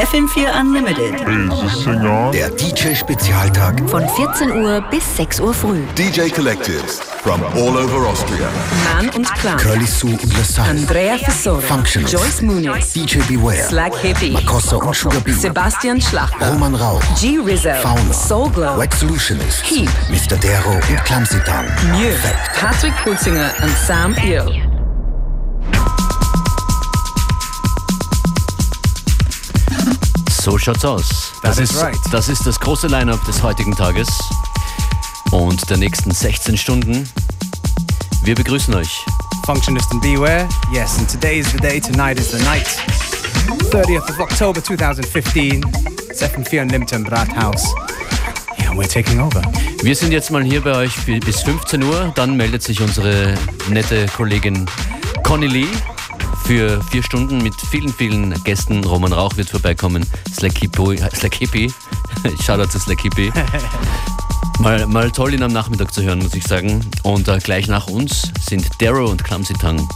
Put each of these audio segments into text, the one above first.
FM4 Unlimited. Der DJ-Spezialtag Von 14 Uhr bis 6 Uhr früh. DJ Collectives from all over Austria. Mann und Clan. Curly Sue und Lasalle. Andrea Fesoro. Functionist. Joyce Muniz. DJ Beware. Slack Hippie. Makossa und Sugar Bee. Sebastian Schlachter. Roman Rau. G Rizzo. Fauna. Soul Glow. Wax Solutionist. Keep. Mr. Dero und Clumsy Town. Mew. Patrick Pulsinger und Sam Ill. So schaut's aus. Das That ist, right. das ist das große Line-Up des heutigen Tages und der nächsten 16 Stunden. Wir begrüßen euch. Functionist and Beware. Yes, and today is the day, tonight is the night. 30th of October 2015. It's FM4 Unlimited im Rathaus. Yeah, we're taking over. Wir sind jetzt mal hier bei euch bi- bis 15 Uhr. Dann meldet sich unsere nette Kollegin Conny Lee für vier Stunden mit vielen, vielen Gästen. Roman Rauch wird vorbeikommen. Slack Hippie. Shoutout zu Slack Hippie. Mal, mal toll, ihn am Nachmittag zu hören, muss ich sagen. Und äh, gleich nach uns sind Darrow und Clumsy Tongue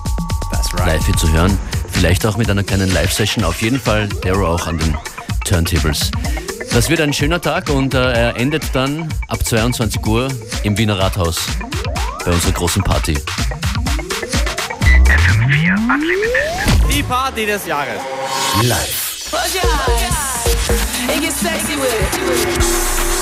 right. live hier zu hören. Vielleicht auch mit einer kleinen Live-Session. Auf jeden Fall Darrow auch an den Turntables. Das wird ein schöner Tag und äh, er endet dann ab 22 Uhr im Wiener Rathaus bei unserer großen Party. Die Party des Jahres. Live. Close your eyes and get sexy with it.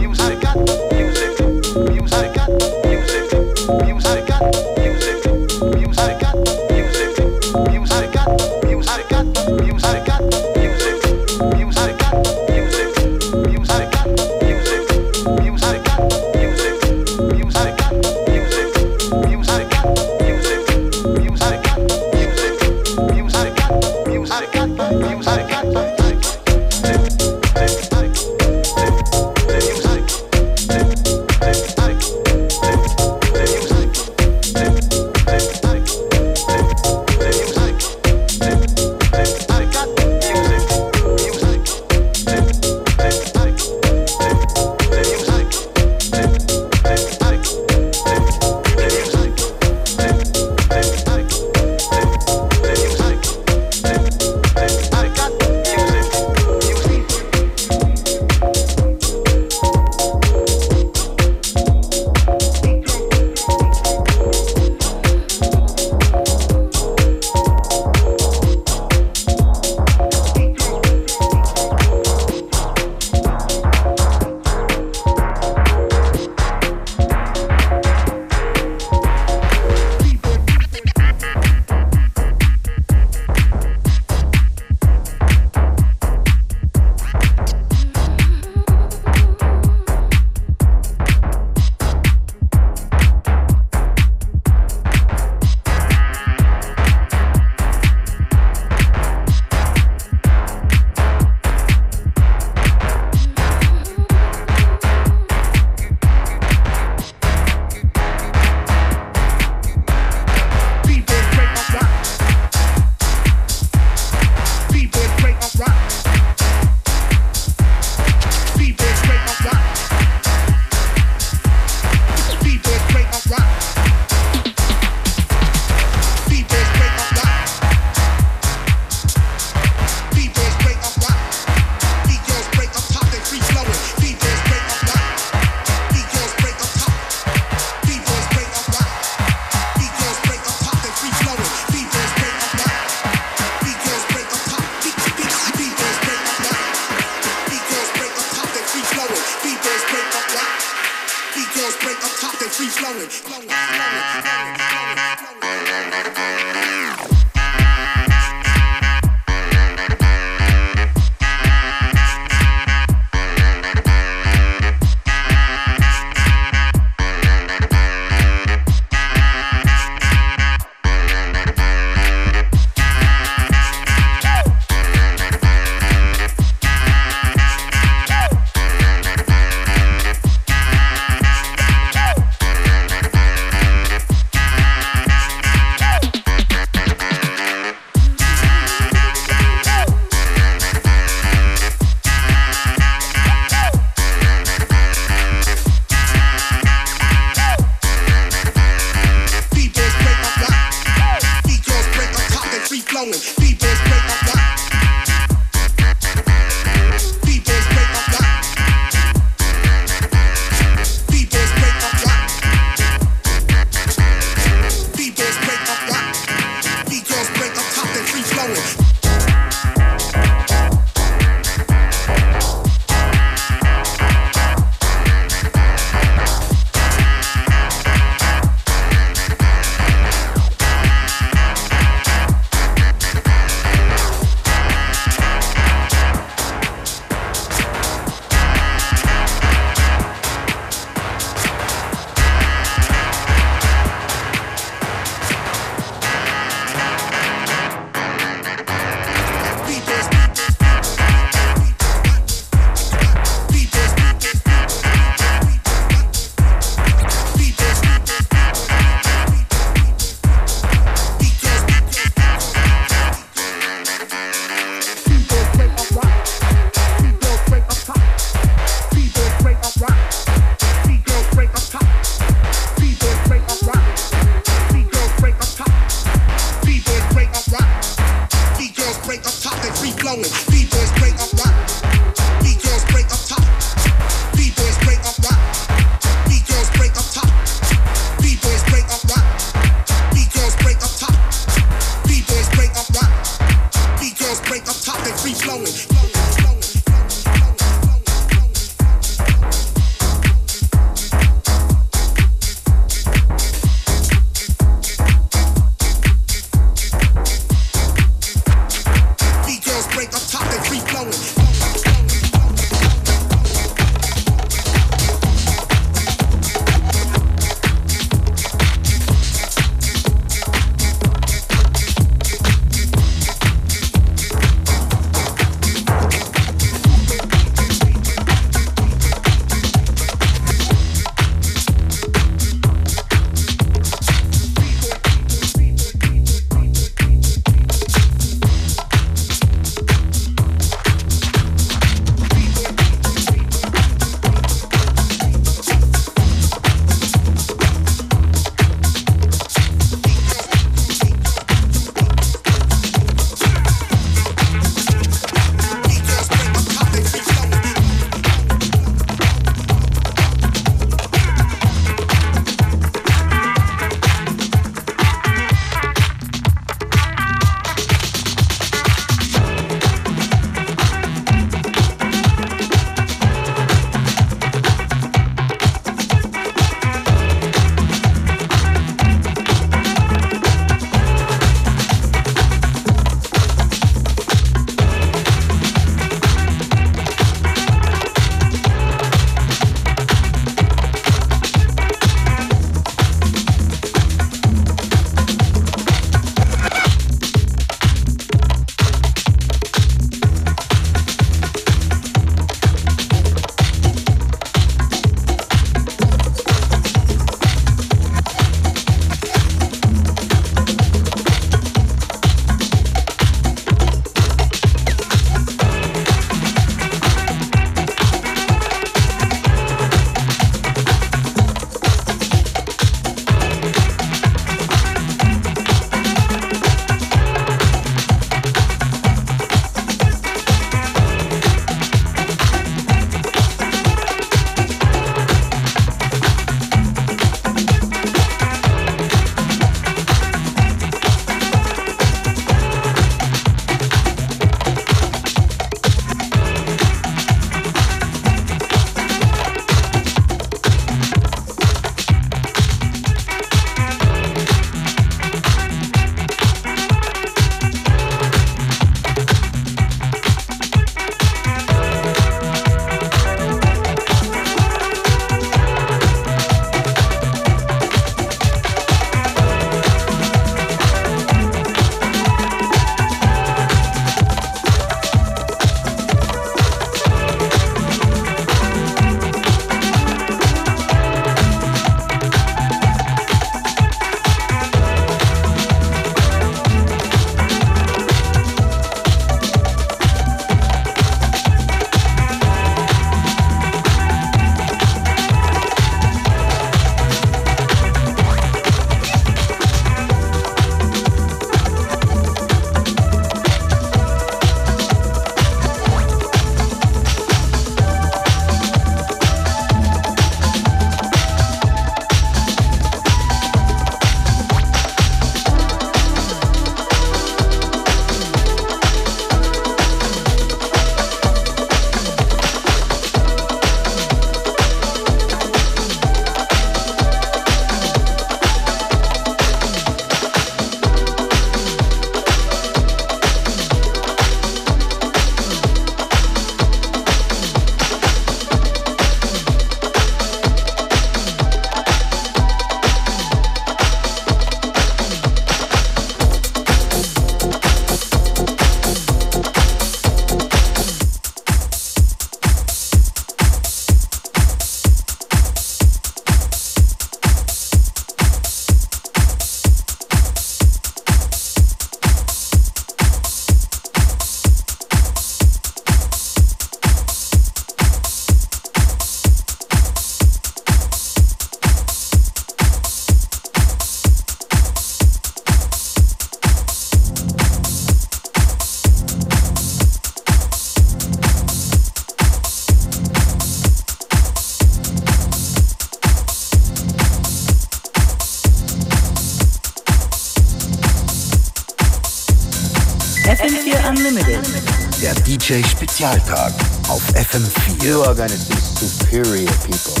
DJ Spezialtag auf FM4. You are gonna be superior people.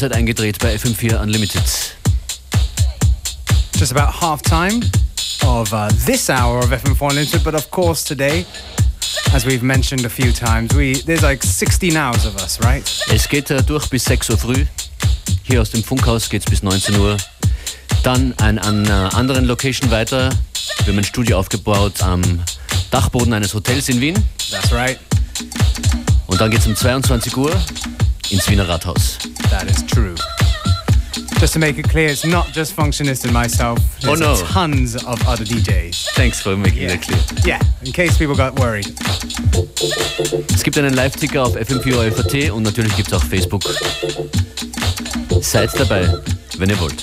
Seid eingedreht bei FM4 Unlimited. Just about half time of uh, this hour of FM4 Unlimited, but of course today, as we've mentioned a few times, we there's like 16 hours of us, right? Es geht uh, durch bis 6 Uhr früh. Hier aus dem Funkhaus geht es bis 19 Uhr. Dann an einer anderen Location weiter. Wir haben ein Studio aufgebaut am Dachboden eines Hotels in Wien. That's right. Und dann geht es um 22 Uhr ins Wiener Rathaus. That is true. Just to make it clear, it's not just Functionist and myself. Oh, no. tons of other DJs. Thanks for making Yeah. that clear. Yeah, in case people got worried. Es gibt einen Live-Ticker auf FM4 FAT und natürlich gibt es auch Facebook. Seid dabei, wenn ihr wollt.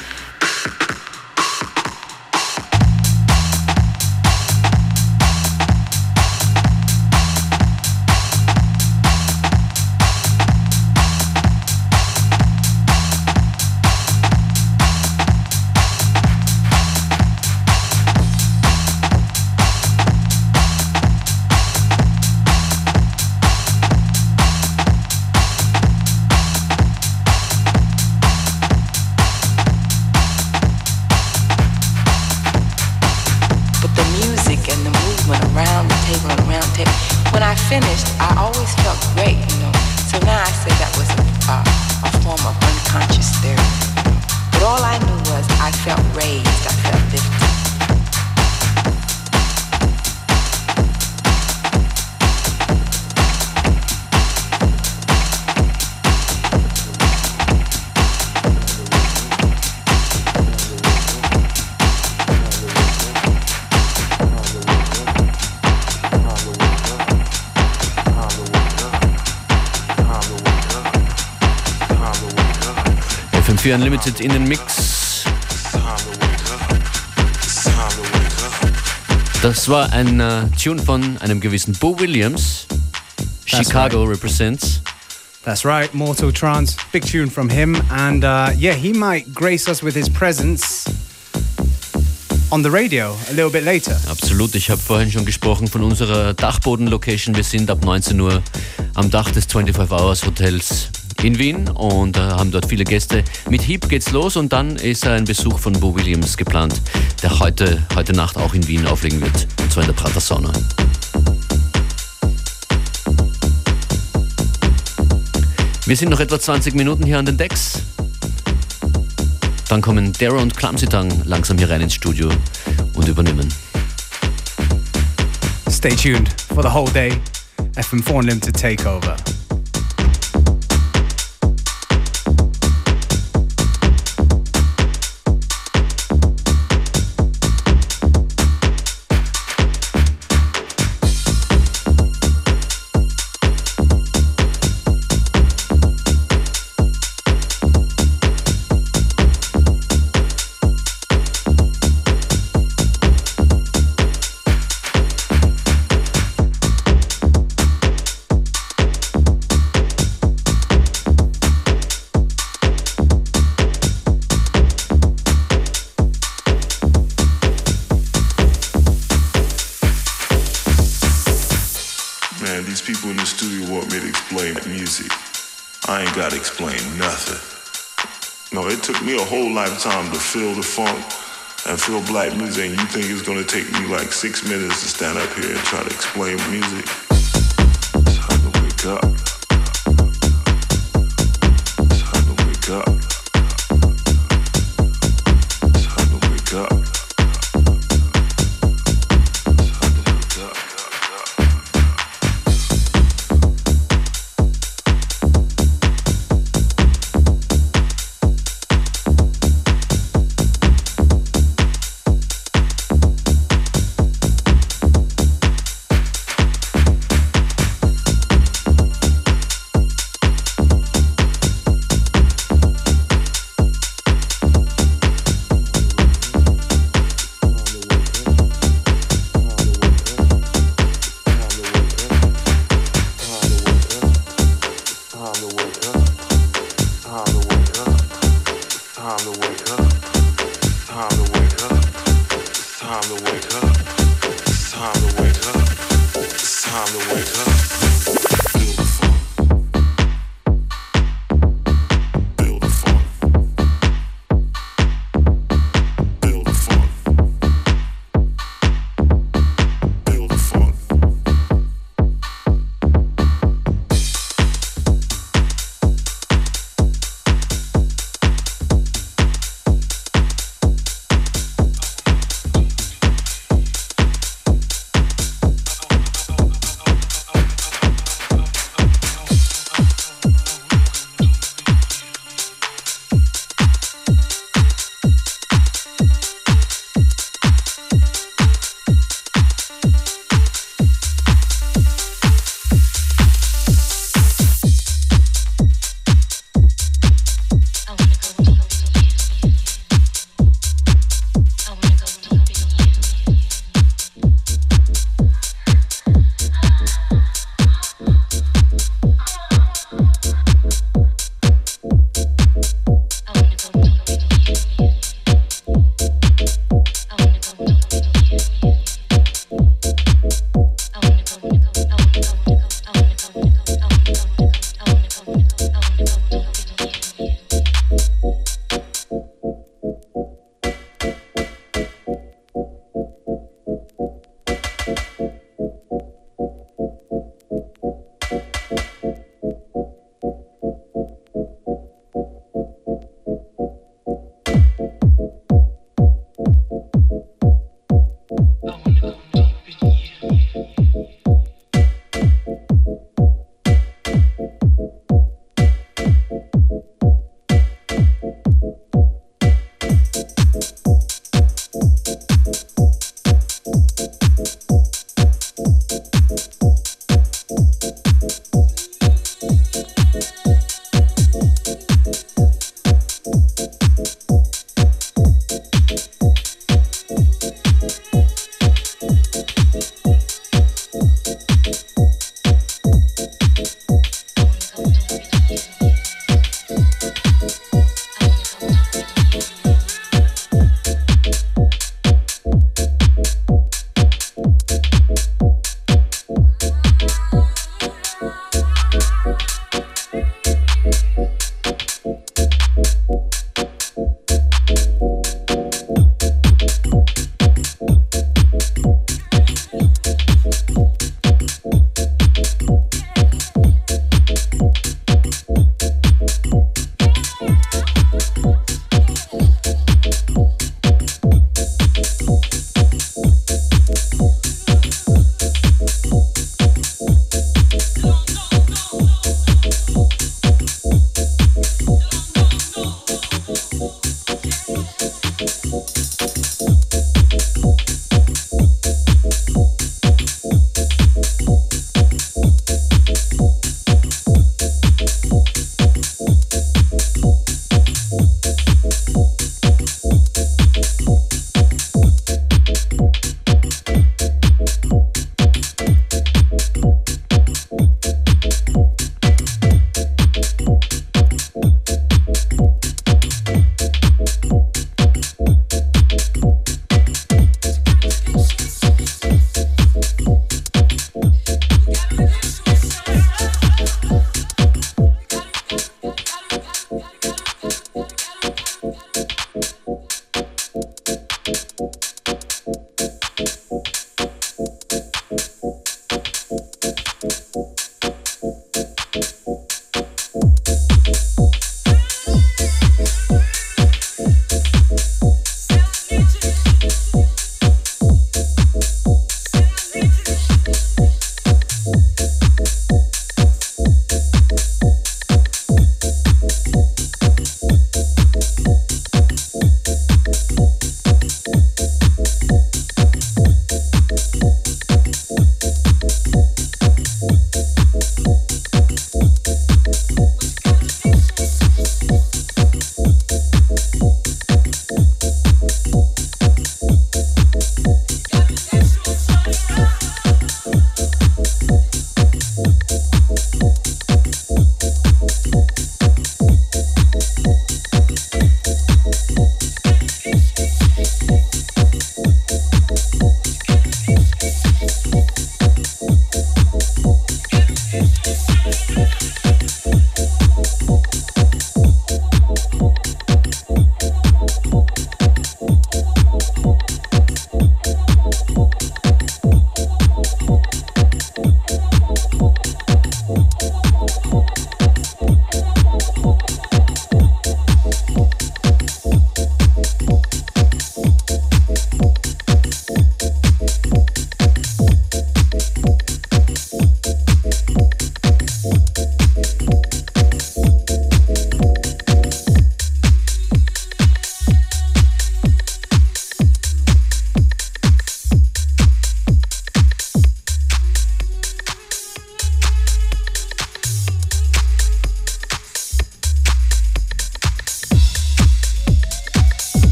FM4 Unlimited in den Mix. Das war ein äh, Tune von einem gewissen Bo Williams. That's Chicago represents. That's right, Mortal Trance. Big tune from him. And uh, yeah, he might grace us with his presence on the radio a little bit later. Absolut, ich habe vorhin schon gesprochen von unserer Dachboden-Location. Wir sind ab 19 Uhr am Dach des 25 Hours Hotels in Wien und äh, haben dort viele Gäste. Mit Heap geht's los und dann ist ein Besuch von Bo Williams geplant, der heute, heute Nacht auch in Wien auflegen wird, und zwar in der Prater Sauna. Wir sind noch etwa 20 Minuten hier an den Decks. Dann kommen Dara und Clumsy langsam hier rein ins Studio und übernehmen. Stay tuned for the whole day. FM4 Unlimited Takeover. Lifetime to feel the funk and feel black music, and you think it's gonna take me like six minutes to stand up here and try to explain music?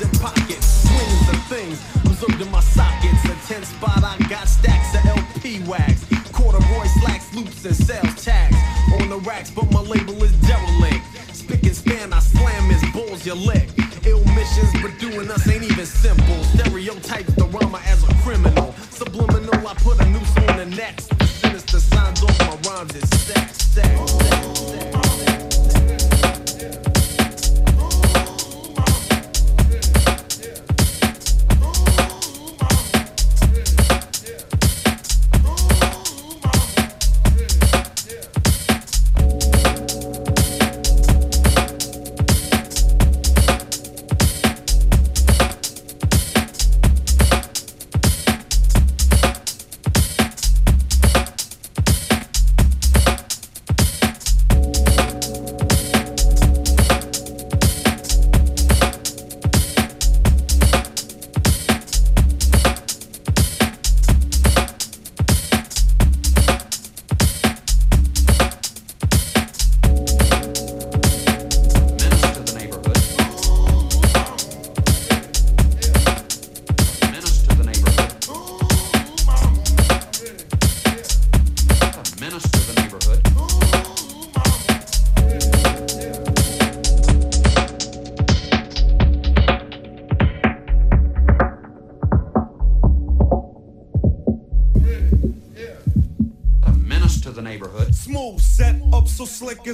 In pockets.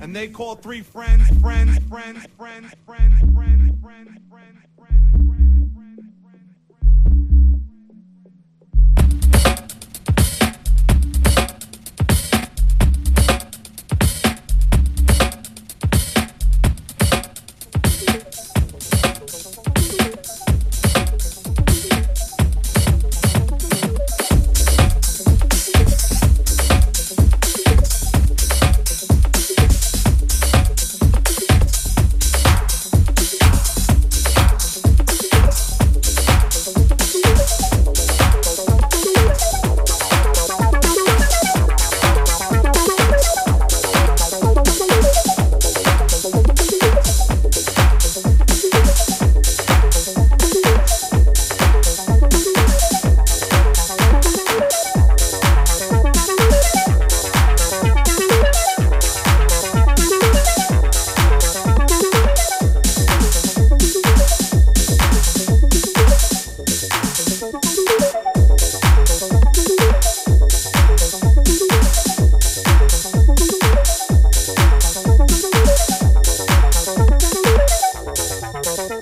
and they call three friends, friends, friends, friends, friends, friends, friends, friends.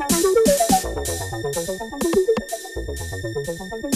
Thank you.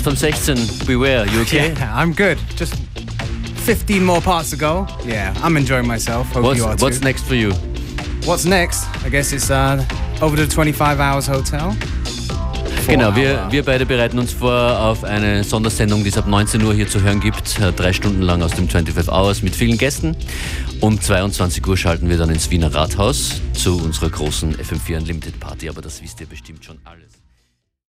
1 vom 16. Beware, you okay? Yeah, I'm good. Just 15 more parts to go. Yeah, I'm enjoying myself. Hope What's, you are what's too. next for you? What's next? I guess it's uh, over to 25 Hours Hotel. Genau, wir, wir beide bereiten uns vor auf eine Sondersendung, die es ab 19 Uhr hier zu hören gibt. Äh, Drei Stunden lang aus dem 25 Hours mit vielen Gästen. Um 22 Uhr schalten wir dann ins Wiener Rathaus zu unserer großen FM4 Unlimited Party, aber das wisst ihr bestimmt schon.